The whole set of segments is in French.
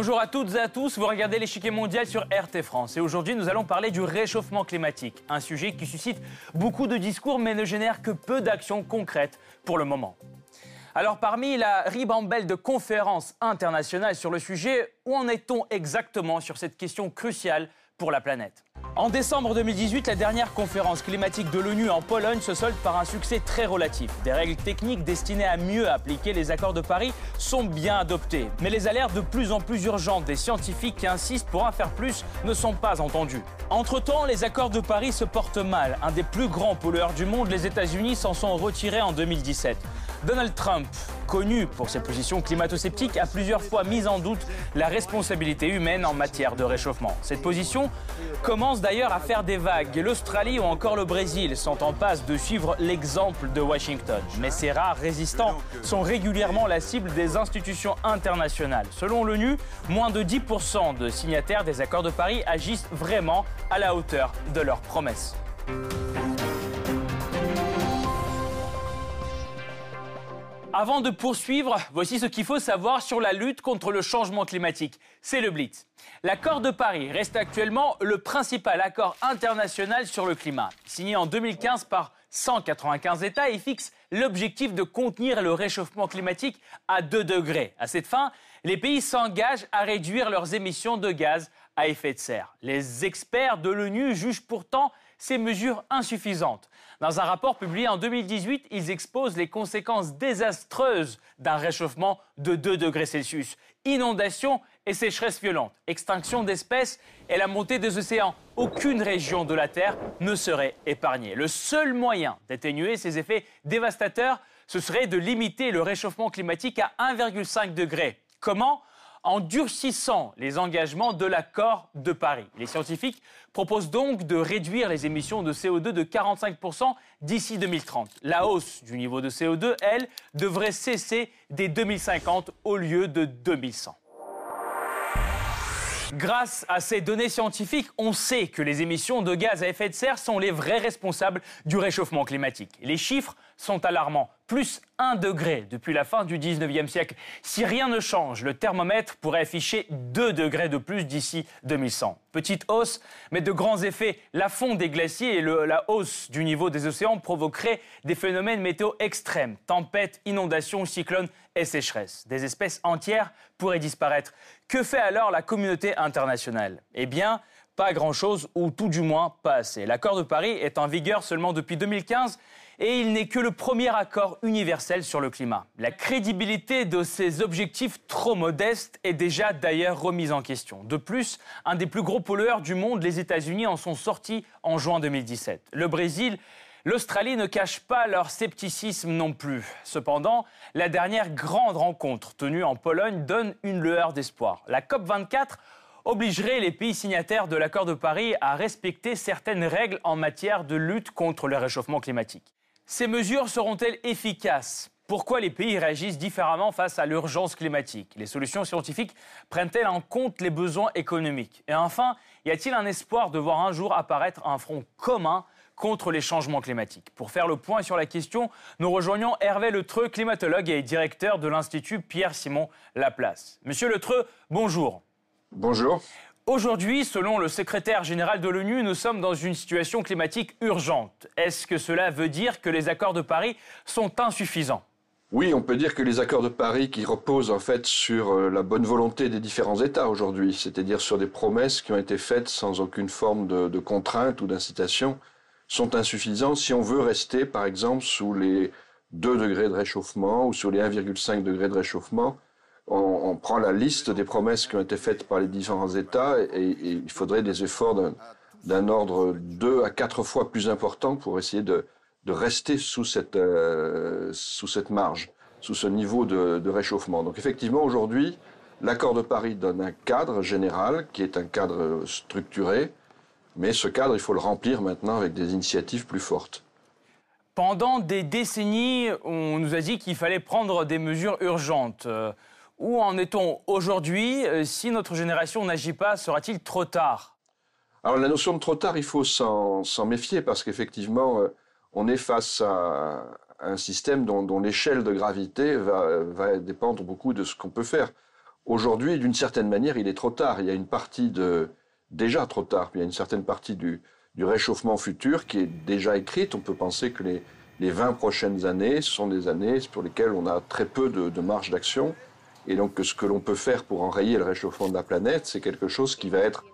Bonjour à toutes et à tous, vous regardez l'échiquier mondial sur RT France et aujourd'hui nous allons parler du réchauffement climatique, un sujet qui suscite beaucoup de discours mais ne génère que peu d'actions concrètes pour le moment. Alors parmi la ribambelle de conférences internationales sur le sujet, où en est-on exactement sur cette question cruciale pour la planète en décembre 2018, la dernière conférence climatique de l'ONU en Pologne se solde par un succès très relatif. Des règles techniques destinées à mieux appliquer les accords de Paris sont bien adoptées. Mais les alertes de plus en plus urgentes des scientifiques qui insistent pour en faire plus ne sont pas entendues. Entre-temps, les accords de Paris se portent mal. Un des plus grands pollueurs du monde, les États-Unis, s'en sont retirés en 2017. Donald Trump, connu pour ses positions climato-sceptiques, a plusieurs fois mis en doute la responsabilité humaine en matière de réchauffement. Cette position commence d'ailleurs à faire des vagues. L'Australie ou encore le Brésil sont en passe de suivre l'exemple de Washington. Mais ces rares résistants sont régulièrement la cible des institutions internationales. Selon l'ONU, moins de 10% de signataires des accords de Paris agissent vraiment à la hauteur de leurs promesses. Avant de poursuivre, voici ce qu'il faut savoir sur la lutte contre le changement climatique. C'est le Blitz. L'accord de Paris reste actuellement le principal accord international sur le climat. Signé en 2015 par 195 États, il fixe l'objectif de contenir le réchauffement climatique à 2 degrés. À cette fin, les pays s'engagent à réduire leurs émissions de gaz à effet de serre. Les experts de l'ONU jugent pourtant ces mesures insuffisantes. Dans un rapport publié en 2018, ils exposent les conséquences désastreuses d'un réchauffement de 2 degrés Celsius. Inondations et sécheresses violentes, extinction d'espèces et la montée des océans. Aucune région de la Terre ne serait épargnée. Le seul moyen d'atténuer ces effets dévastateurs, ce serait de limiter le réchauffement climatique à 1,5 degré. Comment en durcissant les engagements de l'accord de Paris. Les scientifiques proposent donc de réduire les émissions de CO2 de 45% d'ici 2030. La hausse du niveau de CO2, elle, devrait cesser dès 2050 au lieu de 2100. Grâce à ces données scientifiques, on sait que les émissions de gaz à effet de serre sont les vrais responsables du réchauffement climatique. Les chiffres sont alarmants. Plus 1 degré depuis la fin du 19e siècle. Si rien ne change, le thermomètre pourrait afficher 2 degrés de plus d'ici 2100. Petite hausse, mais de grands effets. La fonte des glaciers et la hausse du niveau des océans provoqueraient des phénomènes météo extrêmes. Tempêtes, inondations, cyclones et sécheresses. Des espèces entières pourraient disparaître. Que fait alors la communauté internationale? Eh bien, pas grand-chose, ou tout du moins pas assez. L'accord de Paris est en vigueur seulement depuis 2015 et il n'est que le premier accord universel sur le climat. La crédibilité de ces objectifs trop modestes est déjà d'ailleurs remise en question. De plus, un des plus gros pollueurs du monde, les États-Unis, en sont sortis en juin 2017. Le Brésil L'Australie ne cache pas leur scepticisme non plus. Cependant, la dernière grande rencontre tenue en Pologne donne une lueur d'espoir. La COP24 obligerait les pays signataires de l'accord de Paris à respecter certaines règles en matière de lutte contre le réchauffement climatique. Ces mesures seront-elles efficaces? Pourquoi les pays réagissent différemment face à l'urgence climatique? Les solutions scientifiques prennent-elles en compte les besoins économiques? Et enfin, y a-t-il un espoir de voir un jour apparaître un front commun contre les changements climatiques Pour faire le point sur la question, nous rejoignons Hervé Letreux, climatologue et directeur de l'Institut Pierre-Simon Laplace. Monsieur Letreux, bonjour. Bonjour. Aujourd'hui, selon le secrétaire général de l'ONU, nous sommes dans une situation climatique urgente. Est-ce que cela veut dire que les accords de Paris sont insuffisants? Oui, on peut dire que les accords de Paris qui reposent en fait sur euh, la bonne volonté des différents États aujourd'hui, c'est-à-dire sur des promesses qui ont été faites sans aucune forme de, de contrainte ou d'incitation, sont insuffisants si on veut rester par exemple sous les 2 degrés de réchauffement ou sur les 1,5 degrés de réchauffement on, prend la liste des promesses qui ont été faites par les différents États et, il faudrait des efforts d'un ordre deux à quatre fois plus important pour essayer de, rester sous cette, euh, sous cette marge, sous ce niveau de, de réchauffement. Donc effectivement, aujourd'hui, l'accord de Paris donne un cadre général qui est un cadre structuré, mais ce cadre, il faut le remplir maintenant avec des initiatives plus fortes. Pendant des décennies, on nous a dit qu'il fallait prendre des mesures urgentes. Euh, où en est-on aujourd'hui? Euh, Si notre génération n'agit pas, sera-t-il trop tard? Alors la notion de trop tard, il faut s'en méfier parce qu'effectivement, euh, on est face à un système dont, l'échelle de gravité va, dépendre beaucoup de ce qu'on peut faire. Aujourd'hui, d'une certaine manière, il est trop tard. Il y a une partie de déjà trop tard. Il y a une certaine partie du, réchauffement futur qui est déjà écrite. On peut penser que les, les 20 prochaines années sont des années pour lesquelles on a très peu de, marge d'action. Et donc, ce que l'on peut faire pour enrayer le réchauffement de la planète, c'est quelque chose qui va être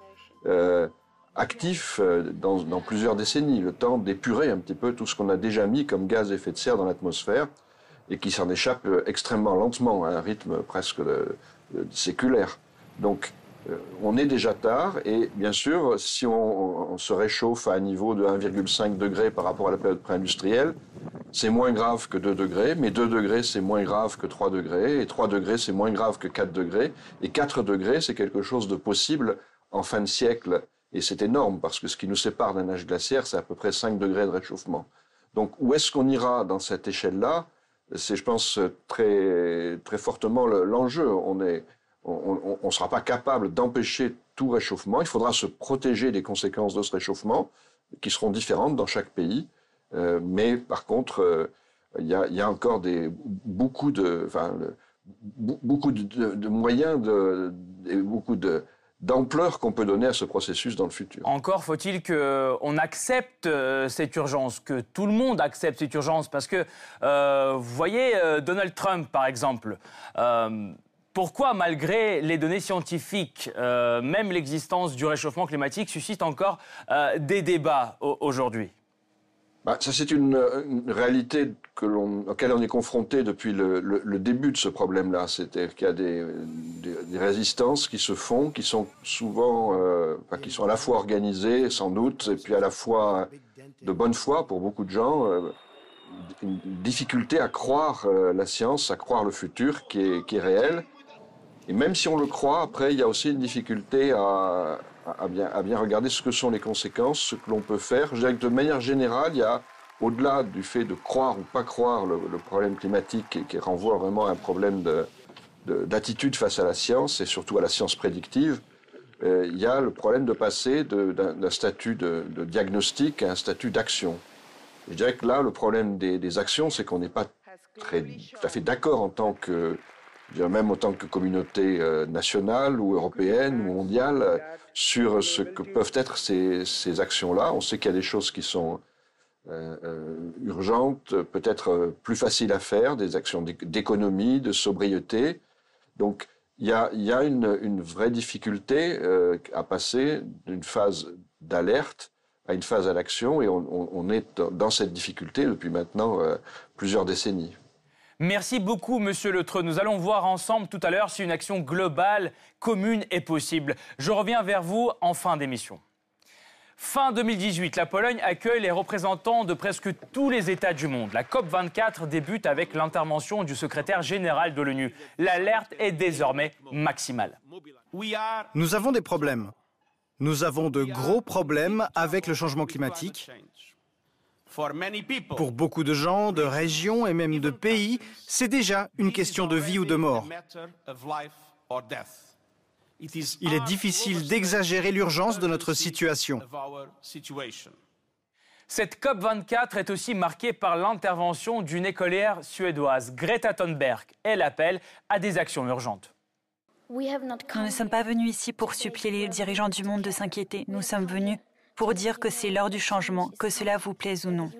euh, actif euh, dans, plusieurs décennies, le temps d'épurer un petit peu tout ce qu'on a déjà mis comme gaz à effet de serre dans l'atmosphère et qui s'en échappe euh, extrêmement lentement, à un rythme presque séculaire. Donc, on est déjà tard et bien sûr, si on, on se réchauffe à un niveau de 1,5 degré par rapport à la période pré-industrielle, c'est moins grave que 2 degrés, mais 2 degrés, c'est moins grave que 3 degrés, et 3 degrés, c'est moins grave que 4 degrés, et 4 degrés, c'est quelque chose de possible en fin de siècle, et c'est énorme, parce que ce qui nous sépare d'un âge glaciaire, c'est à peu près 5 degrés de réchauffement. Donc, où est-ce qu'on ira dans cette échelle-là? C'est, je pense, très, très fortement l'enjeu. On est, on ne sera pas capable d'empêcher tout réchauffement. Il faudra se protéger des conséquences de ce réchauffement, qui seront différentes dans chaque pays. Euh, mais par contre, euh, il y, a, encore beaucoup de, moyens et beaucoup d'ampleur qu'on peut donner à ce processus dans le futur. Encore faut-il qu'on accepte euh, cette urgence, que tout le monde accepte cette urgence, parce que vous voyez Donald Trump par exemple. Pourquoi, malgré les données scientifiques, euh, même l'existence du réchauffement climatique suscite encore euh, des débats aujourd'hui? Bah, ça, c'est une, réalité que l'on, auquel on est confronté depuis le, début de ce problème-là. C'est-à-dire qu'il y a des, résistances qui se font, qui sont souvent, euh, qui sont à la fois organisées, sans doute, et puis à la fois de bonne foi pour beaucoup de gens. Une difficulté à croire la science, à croire le futur qui est réel. Et même si on le croit, après, il y a aussi une difficulté à, bien, regarder ce que sont les conséquences, ce que l'on peut faire. Je dirais que de manière générale, il y a, au-delà du fait de croire ou pas croire le, problème climatique, qui, renvoie vraiment à un problème d'attitude de, face à la science et surtout à la science prédictive, euh, il y a le problème de passer d'un statut de, diagnostic à un statut d'action. Je dirais que là, le problème des, actions, c'est qu'on n'est pas tout à fait d'accord en tant que même en tant que communauté euh, nationale ou européenne ou mondiale, sur ce que peuvent être ces, actions-là. On sait qu'il y a des choses qui sont euh, euh urgentes, peut-être plus faciles à faire, des actions d'économie, de sobriété. Donc, il y a, une, vraie difficulté à passer d'une phase d'alerte à une phase à l'action, et on, est dans cette difficulté depuis maintenant plusieurs décennies. Merci beaucoup, Monsieur Letreux. Nous allons voir ensemble tout à l'heure si une action globale, commune est possible. Je reviens vers vous en fin d'émission. Fin 2018, la Pologne accueille les représentants de presque tous les États du monde. La COP24 débute avec l'intervention du secrétaire général de l'ONU. L'alerte est désormais maximale. Nous avons des problèmes. Nous avons de gros problèmes avec le changement climatique. Pour beaucoup de gens, de régions et même de pays, c'est déjà une question de vie ou de mort. Il est difficile d'exagérer l'urgence de notre situation. Cette COP24 est aussi marquée par l'intervention d'une écolière suédoise, Greta Thunberg. Elle appelle à des actions urgentes. Nous ne sommes pas venus ici pour supplier les dirigeants du monde de s'inquiéter. Nous sommes venus pour dire que c'est l'heure du changement, que cela vous plaise ou non.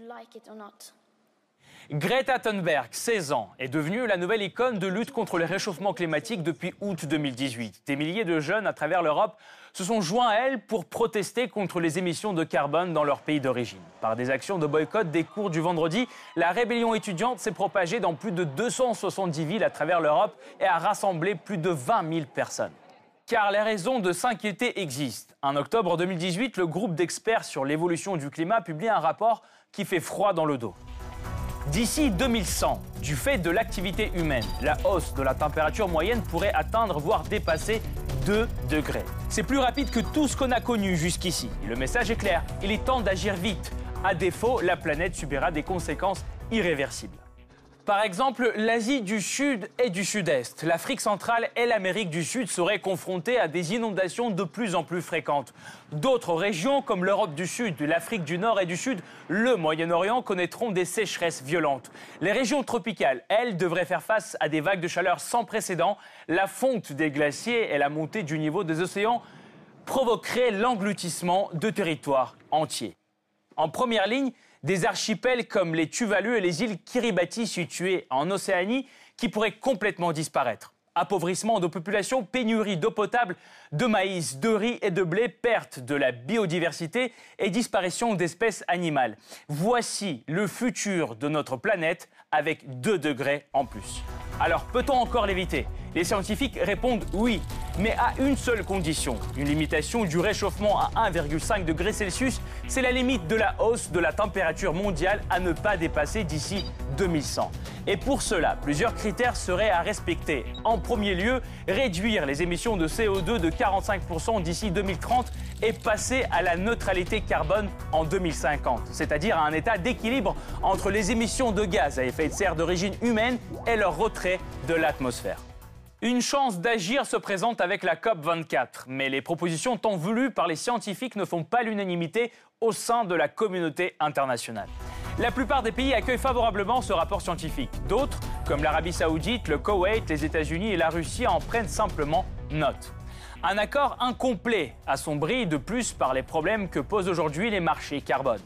Greta Thunberg, 16 ans, est devenue la nouvelle icône de lutte contre le réchauffement climatique depuis août 2018. Des milliers de jeunes à travers l'Europe se sont joints à elle pour protester contre les émissions de carbone dans leur pays d'origine. Par des actions de boycott des cours du vendredi, la rébellion étudiante s'est propagée dans plus de 270 villes à travers l'Europe et a rassemblé plus de 20 000 personnes. Car les raisons de s'inquiéter existent. En octobre 2018, le groupe d'experts sur l'évolution du climat publie un rapport qui fait froid dans le dos. D'ici 2100, du fait de l'activité humaine, la hausse de la température moyenne pourrait atteindre, voire dépasser 2 degrés. C'est plus rapide que tout ce qu'on a connu jusqu'ici. Le message est clair, il est temps d'agir vite. À défaut, la planète subira des conséquences irréversibles. Par exemple, l'Asie du Sud et du Sud-Est, l'Afrique centrale et l'Amérique du Sud seraient confrontées à des inondations de plus en plus fréquentes. D'autres régions, comme l'Europe du Sud, l'Afrique du Nord et du Sud, le Moyen-Orient, connaîtront des sécheresses violentes. Les régions tropicales, elles, devraient faire face à des vagues de chaleur sans précédent. La fonte des glaciers et la montée du niveau des océans provoqueraient l'engloutissement de territoires entiers. En première ligne, des archipels comme les Tuvalu et les îles Kiribati situées en Océanie qui pourraient complètement disparaître. Appauvrissement de population, pénurie d'eau potable, de maïs, de riz et de blé, perte de la biodiversité et disparition d'espèces animales. Voici le futur de notre planète avec 2 degrés en plus. Alors peut-on encore l'éviter? Les scientifiques répondent oui, mais à une seule condition. Une limitation du réchauffement à 1,5 degré Celsius, c'est la limite de la hausse de la température mondiale à ne pas dépasser d'ici 2100. Et pour cela, plusieurs critères seraient à respecter. En premier lieu, réduire les émissions de CO2 de 45% d'ici 2030 et passer à la neutralité carbone en 2050, c'est-à-dire à un état d'équilibre entre les émissions de gaz à effet de serre d'origine humaine et leur retrait de l'atmosphère. Une chance d'agir se présente avec la COP24, mais les propositions tant voulues par les scientifiques ne font pas l'unanimité au sein de la communauté internationale. La plupart des pays accueillent favorablement ce rapport scientifique. D'autres, comme l'Arabie saoudite, le Koweït, les États-Unis et la Russie, en prennent simplement note. Un accord incomplet, assombri de plus par les problèmes que posent aujourd'hui les marchés carbone.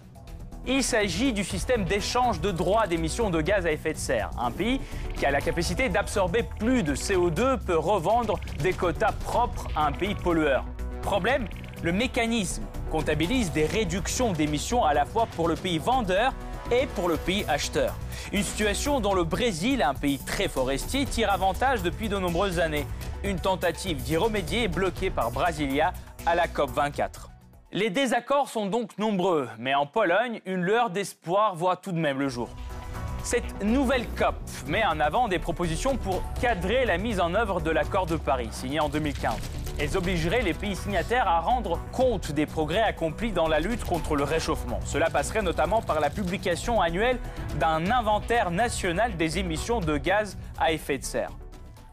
Il s'agit du système d'échange de droits d'émissions de gaz à effet de serre. Un pays qui a la capacité d'absorber plus de CO2 peut revendre des quotas propres à un pays pollueur. Problème, le mécanisme comptabilise des réductions d'émissions à la fois pour le pays vendeur et pour le pays acheteur. Une situation dont le Brésil, un pays très forestier, tire avantage depuis de nombreuses années. Une tentative d'y remédier est bloquée par Brasilia à la COP24. Les désaccords sont donc nombreux, mais en Pologne, une lueur d'espoir voit tout de même le jour. Cette nouvelle COP met en avant des propositions pour cadrer la mise en œuvre de l'accord de Paris, signé en 2015. Elles obligeraient les pays signataires à rendre compte des progrès accomplis dans la lutte contre le réchauffement. Cela passerait notamment par la publication annuelle d'un inventaire national des émissions de gaz à effet de serre.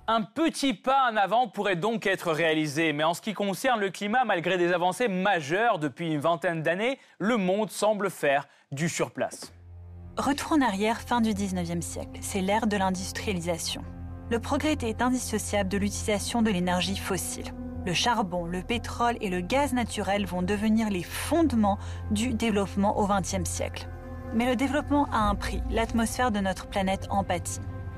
Un petit pas en avant pourrait donc être réalisé, mais en ce qui concerne le climat, malgré des avancées majeures depuis une vingtaine d'années, le monde semble faire du surplace. Retour en arrière, fin du 19e siècle, c'est l'ère de l'industrialisation. Le progrès était indissociable de l'utilisation de l'énergie fossile. Le charbon, le pétrole et le gaz naturel vont devenir les fondements du développement au XXe siècle. Mais le développement a un prix, l'atmosphère de notre planète en.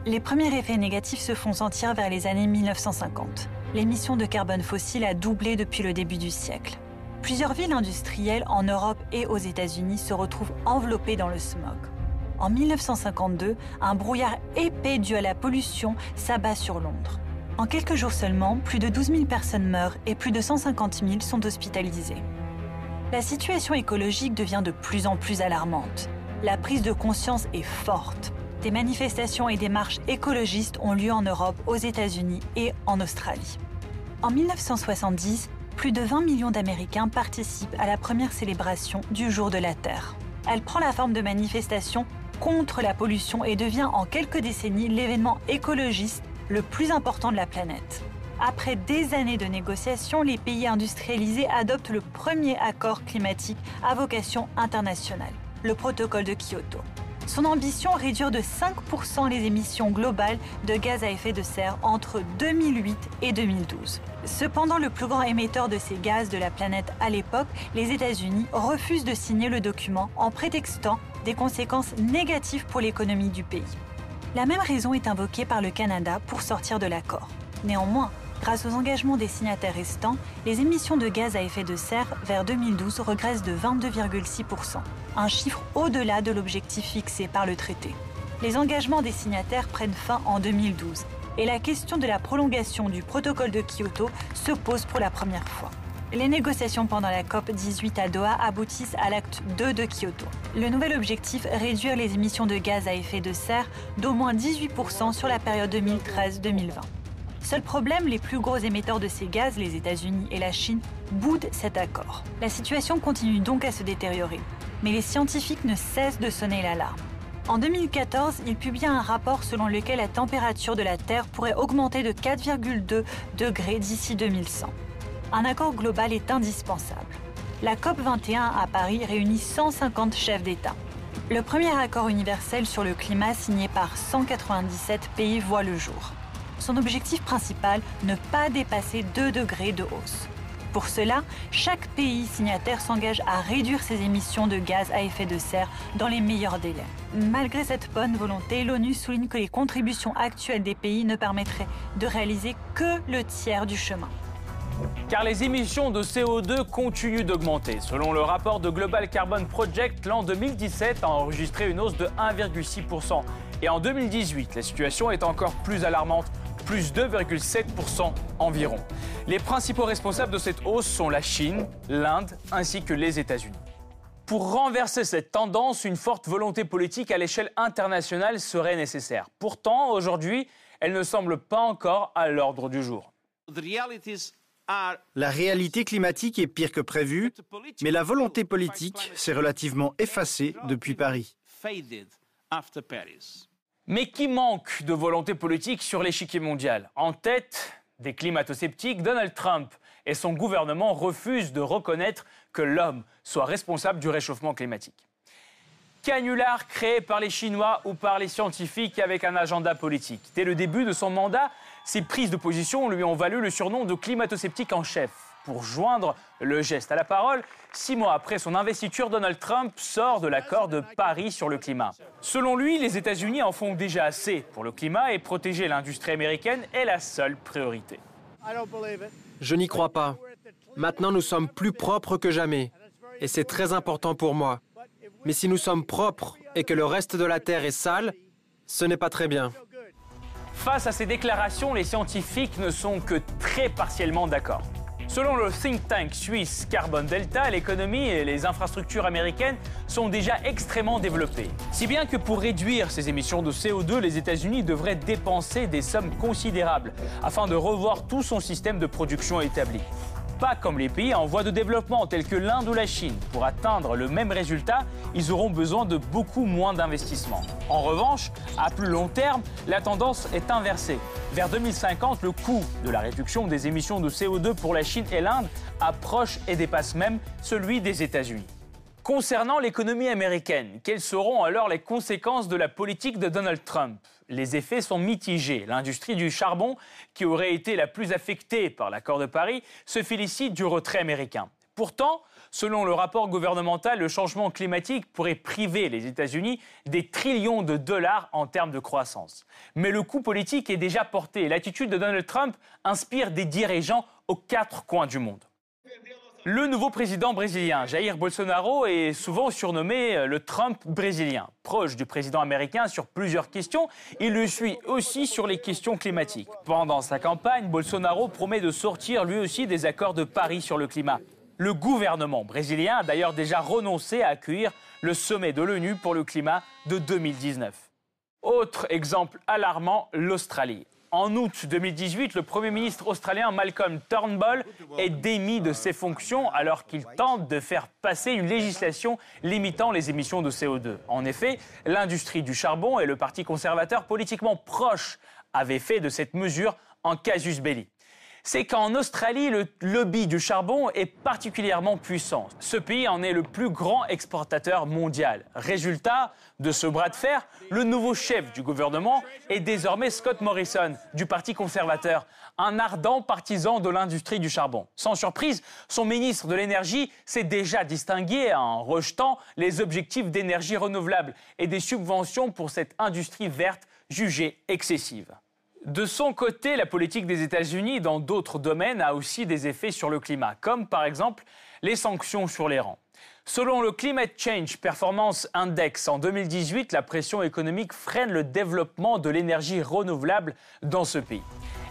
Les premiers effets négatifs se font sentir vers les années 1950. L'émission de carbone fossile a doublé depuis le début du siècle. Plusieurs villes industrielles en Europe et aux États-Unis se retrouvent enveloppées dans le smog. En 1952, un brouillard épais dû à la pollution s'abat sur Londres. En quelques jours seulement, plus de 12 000 personnes meurent et plus de 150 000 sont hospitalisées. La situation écologique devient de plus en plus alarmante. La prise de conscience est forte. Des manifestations et des marches écologistes ont lieu en Europe, aux États-Unis et en Australie. En 1970, plus de 20 millions d'Américains participent à la première célébration du Jour de la Terre. Elle prend la forme de manifestations contre la pollution et devient en quelques décennies l'événement écologiste le plus important de la planète. Après des années de négociations, les pays industrialisés adoptent le premier accord climatique à vocation internationale, le protocole de Kyoto. Son ambition, réduire de 5% les émissions globales de gaz à effet de serre entre 2008 et 2012. Cependant, le plus grand émetteur de ces gaz de la planète à l'époque, les États-Unis, refusent de signer le document en prétextant des conséquences négatives pour l'économie du pays. La même raison est invoquée par le Canada pour sortir de l'accord. Néanmoins, grâce aux engagements des signataires restants, les émissions de gaz à effet de serre vers 2012 regressent de 22,6%, un chiffre au-delà de l'objectif fixé par le traité. Les engagements des signataires prennent fin en 2012 et la question de la prolongation du protocole de Kyoto se pose pour la première fois. Les négociations pendant la COP 18 à Doha aboutissent à l'acte 2 de Kyoto. Le nouvel objectif, réduire les émissions de gaz à effet de serre d'au moins 18% sur la période 2013-2020. Seul problème, les plus gros émetteurs de ces gaz, les États-Unis et la Chine, boudent cet accord. La situation continue donc à se détériorer. Mais les scientifiques ne cessent de sonner l'alarme. En 2014, il publia un rapport selon lequel la température de la Terre pourrait augmenter de 4,2 degrés d'ici 2100. Un accord global est indispensable. La COP21 à Paris réunit 150 chefs d'État. Le premier accord universel sur le climat signé par 197 pays voit le jour. Son objectif principal, ne pas dépasser 2 degrés de hausse. Pour cela, chaque pays signataire s'engage à réduire ses émissions de gaz à effet de serre dans les meilleurs délais. Malgré cette bonne volonté, l'ONU souligne que les contributions actuelles des pays ne permettraient de réaliser que le tiers du chemin. Car les émissions de CO2 continuent d'augmenter. Selon le rapport de Global Carbon Project, l'an 2017 a enregistré une hausse de 1,6%. Et en 2018, la situation est encore plus alarmante, plus 2,7% environ. Les principaux responsables de cette hausse sont la Chine, l'Inde ainsi que les États-Unis. Pour renverser cette tendance, une forte volonté politique à l'échelle internationale serait nécessaire. Pourtant, aujourd'hui, elle ne semble pas encore à l'ordre du jour. La réalité climatique est pire que prévu, mais la volonté politique s'est relativement effacée depuis Paris. Mais qui manque de volonté politique sur l'échiquier mondial En tête des climato-sceptiques, Donald Trump et son gouvernement refusent de reconnaître que l'homme soit responsable du réchauffement climatique. Canular créé par les Chinois ou par les scientifiques avec un agenda politique. Dès le début de son mandat, ses prises de position lui ont valu le surnom de climato-sceptique en chef. Pour joindre le geste à la parole, six mois après son investiture, Donald Trump sort de l'accord de Paris sur le climat. Selon lui, les États-Unis en font déjà assez pour le climat et protéger l'industrie américaine est la seule priorité. Je n'y crois pas. Maintenant, nous sommes plus propres que jamais. Et c'est très important pour moi. Mais si nous sommes propres et que le reste de la Terre est sale, ce n'est pas très bien. Face à ces déclarations, les scientifiques ne sont que très partiellement d'accord. Selon le think tank suisse Carbon Delta, l'économie et les infrastructures américaines sont déjà extrêmement développées. Si bien que pour réduire ces émissions de CO2, les États-Unis devraient dépenser des sommes considérables afin de revoir tout son système de production établi pas comme les pays en voie de développement tels que l'Inde ou la Chine. Pour atteindre le même résultat, ils auront besoin de beaucoup moins d'investissements. En revanche, à plus long terme, la tendance est inversée. Vers 2050, le coût de la réduction des émissions de CO2 pour la Chine et l'Inde approche et dépasse même celui des États-Unis. Concernant l'économie américaine, quelles seront alors les conséquences de la politique de Donald Trump? Les effets sont mitigés. L'industrie du charbon, qui aurait été la plus affectée par l'accord de Paris, se félicite du retrait américain. Pourtant, selon le rapport gouvernemental, le changement climatique pourrait priver les États-Unis des trillions de dollars en termes de croissance. Mais le coût politique est déjà porté. L'attitude de Donald Trump inspire des dirigeants aux quatre coins du monde. Le nouveau président brésilien, Jair Bolsonaro, est souvent surnommé euh, le Trump brésilien. Proche du président américain sur plusieurs questions, il le suit aussi sur les questions climatiques. Pendant sa campagne, Bolsonaro promet de sortir lui aussi des accords de Paris sur le climat. Le gouvernement brésilien a d'ailleurs déjà renoncé à accueillir le sommet de l'ONU pour le climat de 2019. Autre exemple alarmant, l'Australie. En août 2018, le Premier ministre australien Malcolm Turnbull est démis de ses fonctions alors qu'il tente de faire passer une législation limitant les émissions de CO2. En effet, l'industrie du charbon et le Parti conservateur politiquement proche avaient fait de cette mesure un casus belli c'est qu'en Australie, le lobby du charbon est particulièrement puissant. Ce pays en est le plus grand exportateur mondial. Résultat de ce bras de fer, le nouveau chef du gouvernement est désormais Scott Morrison, du Parti conservateur, un ardent partisan de l'industrie du charbon. Sans surprise, son ministre de l'Énergie s'est déjà distingué en rejetant les objectifs d'énergie renouvelable et des subventions pour cette industrie verte jugée excessive. De son côté, la politique des États-Unis dans d'autres domaines a aussi des effets sur le climat, comme par exemple les sanctions sur l'Iran. Selon le Climate Change Performance Index en 2018, la pression économique freine le développement de l'énergie renouvelable dans ce pays.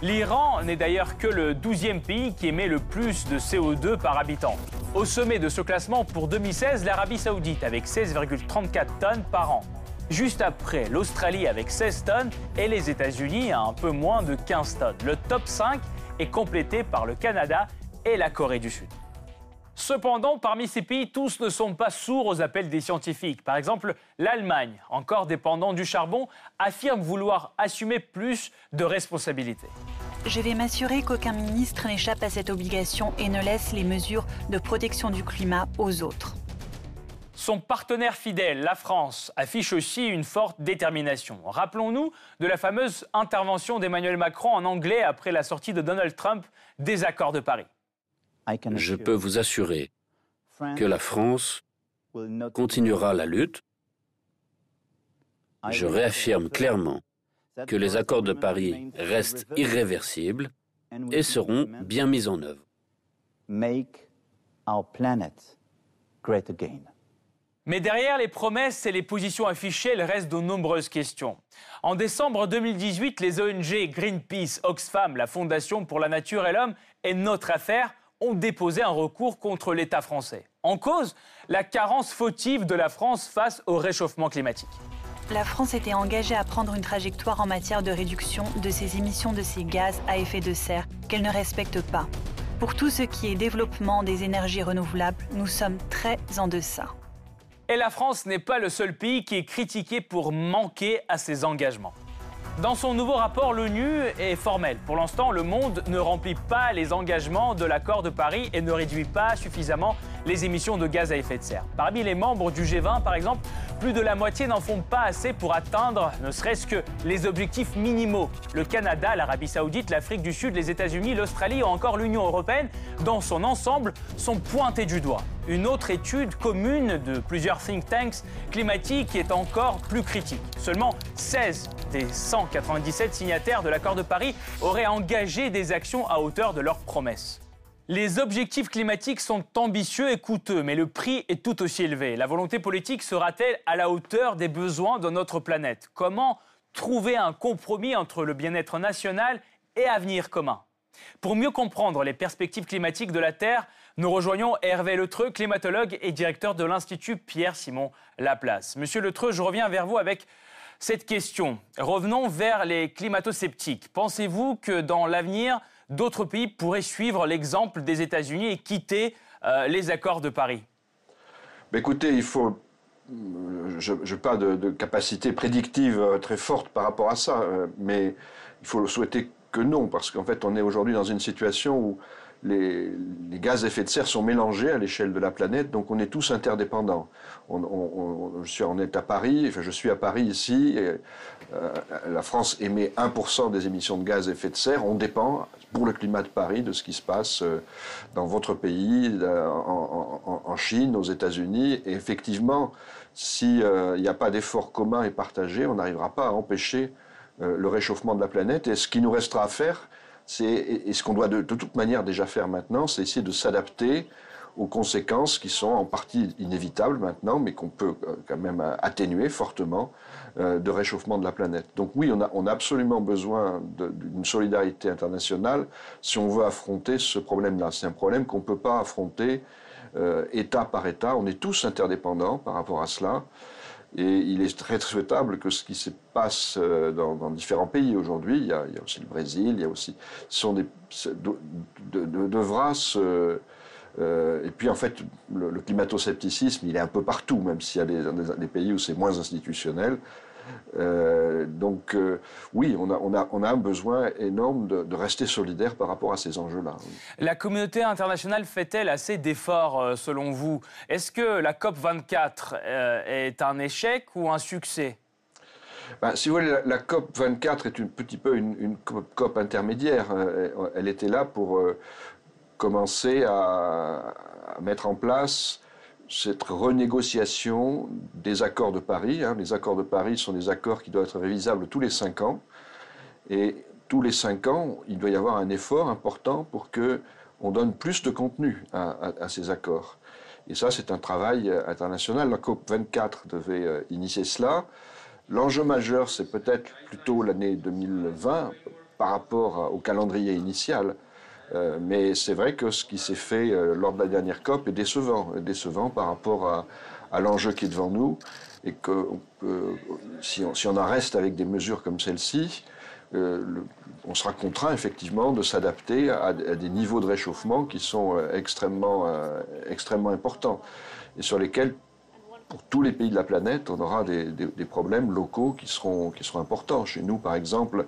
L'Iran n'est d'ailleurs que le 12e pays qui émet le plus de CO2 par habitant. Au sommet de ce classement pour 2016, l'Arabie saoudite avec 16,34 tonnes par an. Juste après, l'Australie avec 16 tonnes et les États-Unis à un peu moins de 15 tonnes. Le top 5 est complété par le Canada et la Corée du Sud. Cependant, parmi ces pays, tous ne sont pas sourds aux appels des scientifiques. Par exemple, l'Allemagne, encore dépendant du charbon, affirme vouloir assumer plus de responsabilités. Je vais m'assurer qu'aucun ministre n'échappe à cette obligation et ne laisse les mesures de protection du climat aux autres. Son partenaire fidèle, la France, affiche aussi une forte détermination. Rappelons-nous de la fameuse intervention d'Emmanuel Macron en anglais après la sortie de Donald Trump des accords de Paris. Je peux vous assurer que la France continuera la lutte. Je réaffirme clairement que les accords de Paris restent irréversibles et seront bien mis en œuvre. Mais derrière les promesses et les positions affichées, il reste de nombreuses questions. En décembre 2018, les ONG Greenpeace, Oxfam, la Fondation pour la Nature et l'Homme et Notre Affaire ont déposé un recours contre l'État français. En cause, la carence fautive de la France face au réchauffement climatique. La France était engagée à prendre une trajectoire en matière de réduction de ses émissions de ces gaz à effet de serre qu'elle ne respecte pas. Pour tout ce qui est développement des énergies renouvelables, nous sommes très en deçà. Et la France n'est pas le seul pays qui est critiqué pour manquer à ses engagements. Dans son nouveau rapport, l'ONU est formel. Pour l'instant, le monde ne remplit pas les engagements de l'accord de Paris et ne réduit pas suffisamment les émissions de gaz à effet de serre. Parmi les membres du G20, par exemple, plus de la moitié n'en font pas assez pour atteindre ne serait-ce que les objectifs minimaux. Le Canada, l'Arabie saoudite, l'Afrique du Sud, les États-Unis, l'Australie ou encore l'Union européenne, dans son ensemble, sont pointés du doigt. Une autre étude commune de plusieurs think tanks climatiques est encore plus critique. Seulement 16 des 197 signataires de l'accord de Paris auraient engagé des actions à hauteur de leurs promesses. Les objectifs climatiques sont ambitieux et coûteux, mais le prix est tout aussi élevé. La volonté politique sera-t-elle à la hauteur des besoins de notre planète? Comment trouver un compromis entre le bien-être national et avenir commun? Pour mieux comprendre les perspectives climatiques de la Terre, nous rejoignons Hervé Letreux, climatologue et directeur de l'Institut Pierre-Simon Laplace. Monsieur Letreux, je reviens vers vous avec cette question. Revenons vers les climato-sceptiques. Pensez-vous que dans l'avenir, d'autres pays pourraient suivre l'exemple des États-Unis et quitter euh, les accords de Paris Écoutez, il faut. Euh, je n'ai pas de, capacité prédictive euh, très forte par rapport à ça, mais il faut le souhaiter que non, parce qu'en fait, on est aujourd'hui dans une situation où les, gaz à effet de serre sont mélangés à l'échelle de la planète, donc on est tous interdépendants. je suis est à Paris, je suis à Paris ici, euh, la France émet 1% des émissions de gaz à effet de serre. On dépend, pour le climat de Paris, de ce qui se passe euh, dans votre pays, euh, en, Chine, aux États-Unis. Et effectivement, s'il n'y a pas d'effort commun et partagé, on n'arrivera pas à empêcher le réchauffement de la planète. Et ce qui nous restera à faire, et ce qu'on doit de, toute manière déjà faire maintenant, c'est essayer de s'adapter aux conséquences qui sont en partie inévitables maintenant, mais qu'on peut euh, quand même atténuer fortement euh, de réchauffement de la planète. Donc oui, on a, absolument besoin d'une solidarité internationale si on veut affronter ce problème-là. C'est un problème qu'on ne peut pas affronter euh, État par État. On est tous interdépendants par rapport à cela. Et il est très souhaitable que ce qui se passe euh, dans, différents pays aujourd'hui, il, y a aussi le Brésil, il y a aussi, sont des, de, devra se, euh, et puis en fait, le, climato-scepticisme, il est un peu partout, même s'il y a des pays où c'est moins institutionnel. Euh, donc euh, oui, on a, on, a, on a, un besoin énorme de, rester solidaire par rapport à ces enjeux-là. La communauté internationale fait-elle assez d'efforts euh, selon vous? Est-ce que la COP 24 est un échec ou un succès? Ben, si vous voulez, la, COP 24 est un petit peu une, COP intermédiaire. Elle était là pour commencer à, à mettre en place cette renégociation des accords de Paris. Hein. Les accords de Paris sont des accords qui doivent être révisables tous les cinq ans. Et tous les cinq ans, il doit y avoir un effort important pour que on donne plus de contenu à, ces accords. Et ça, c'est un travail international. La COP 24 devait euh, initier cela. L'enjeu majeur, c'est peut-être plutôt l'année 2020 par rapport au calendrier initial. Euh, mais c'est vrai que ce qui s'est fait euh, lors de la dernière COP est décevant, décevant par rapport à, l'enjeu qui est devant nous. Et que si, on, en reste avec des mesures comme celle-ci, on sera contraint effectivement de s'adapter à, des niveaux de réchauffement qui sont extrêmement, extrêmement importants et sur lesquels pour tous les pays de la planète, on aura des, problèmes locaux qui seront, qui seront importants. Chez nous, par exemple,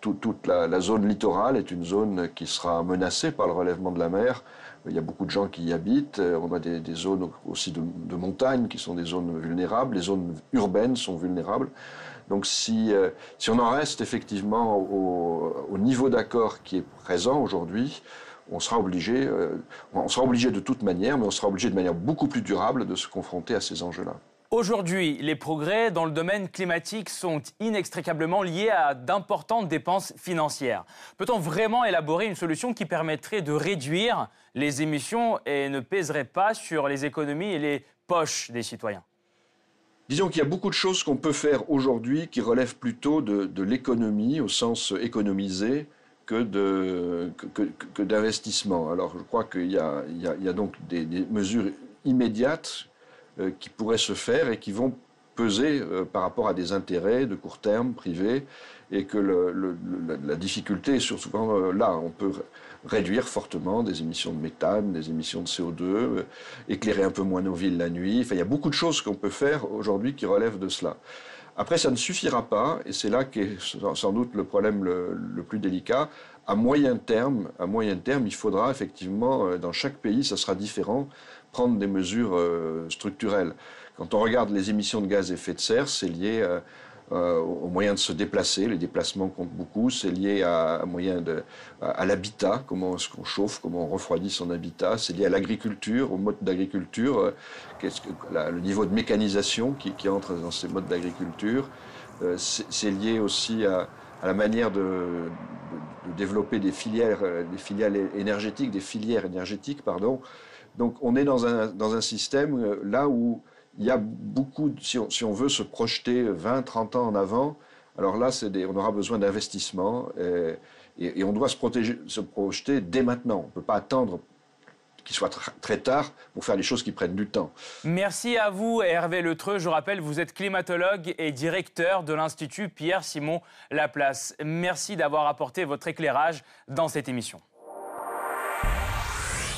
toute la, zone littorale est une zone qui sera menacée par le relèvement de la mer. Il y a beaucoup de gens qui y habitent. On a des, zones aussi de, montagne qui sont des zones vulnérables. Les zones urbaines sont vulnérables. Donc si, euh, si on en reste effectivement au, au niveau d'accord qui est présent aujourd'hui, on sera obligé, euh, on sera obligé de toute manière, mais on sera obligé de manière beaucoup plus durable de se confronter à ces enjeux-là. Aujourd'hui, les progrès dans le domaine climatique sont inextricablement liés à d'importantes dépenses financières. Peut-on vraiment élaborer une solution qui permettrait de réduire les émissions et ne pèserait pas sur les économies et les poches des citoyens? Disons qu'il y a beaucoup de choses qu'on peut faire aujourd'hui qui relèvent plutôt de l'économie au sens économiser que d'investissement. Alors je crois qu'il y, a donc des, mesures immédiates euh, qui pourraient se faire et qui vont peser euh, par rapport à des intérêts de court terme privés et que la difficulté est surtout euh, là. On peut réduire fortement des émissions de méthane, des émissions de CO2, éclairer un peu moins nos villes la nuit. Enfin, il y a beaucoup de choses qu'on peut faire aujourd'hui qui relèvent de cela. Après, ça ne suffira pas, et c'est là qu'est sans doute le problème le, plus délicat. À moyen terme, à moyen terme, il faudra effectivement, euh, dans chaque pays, ça sera différent, prendre des mesures euh, structurelles. Quand on regarde les émissions de gaz à effet de serre, c'est lié à, euh, au moyen de se déplacer. Les déplacements comptent beaucoup. C'est lié à, moyen de, à, l'habitat, comment est-ce qu'on chauffe, comment on refroidit son habitat. C'est lié à l'agriculture, au mode d'agriculture, euh, le niveau de mécanisation qui, qui entre dans ces modes d'agriculture. Euh, c'est lié aussi à, la manière de, de, de, développer des filières, des filiales énergétiques, des filières énergétiques, pardon. Donc on est dans un, dans un système là où il y a beaucoup, si, on, veut se projeter 20, 30 ans en avant, alors là, on aura besoin d'investissement et, on doit se, protéger, se projeter dès maintenant. On ne peut pas attendre qu'il soit très tard pour faire les choses qui prennent du temps. Merci à vous, Hervé Letreux. Je rappelle, vous êtes climatologue et directeur de l'Institut Pierre-Simon Laplace. Merci d'avoir apporté votre éclairage dans cette émission.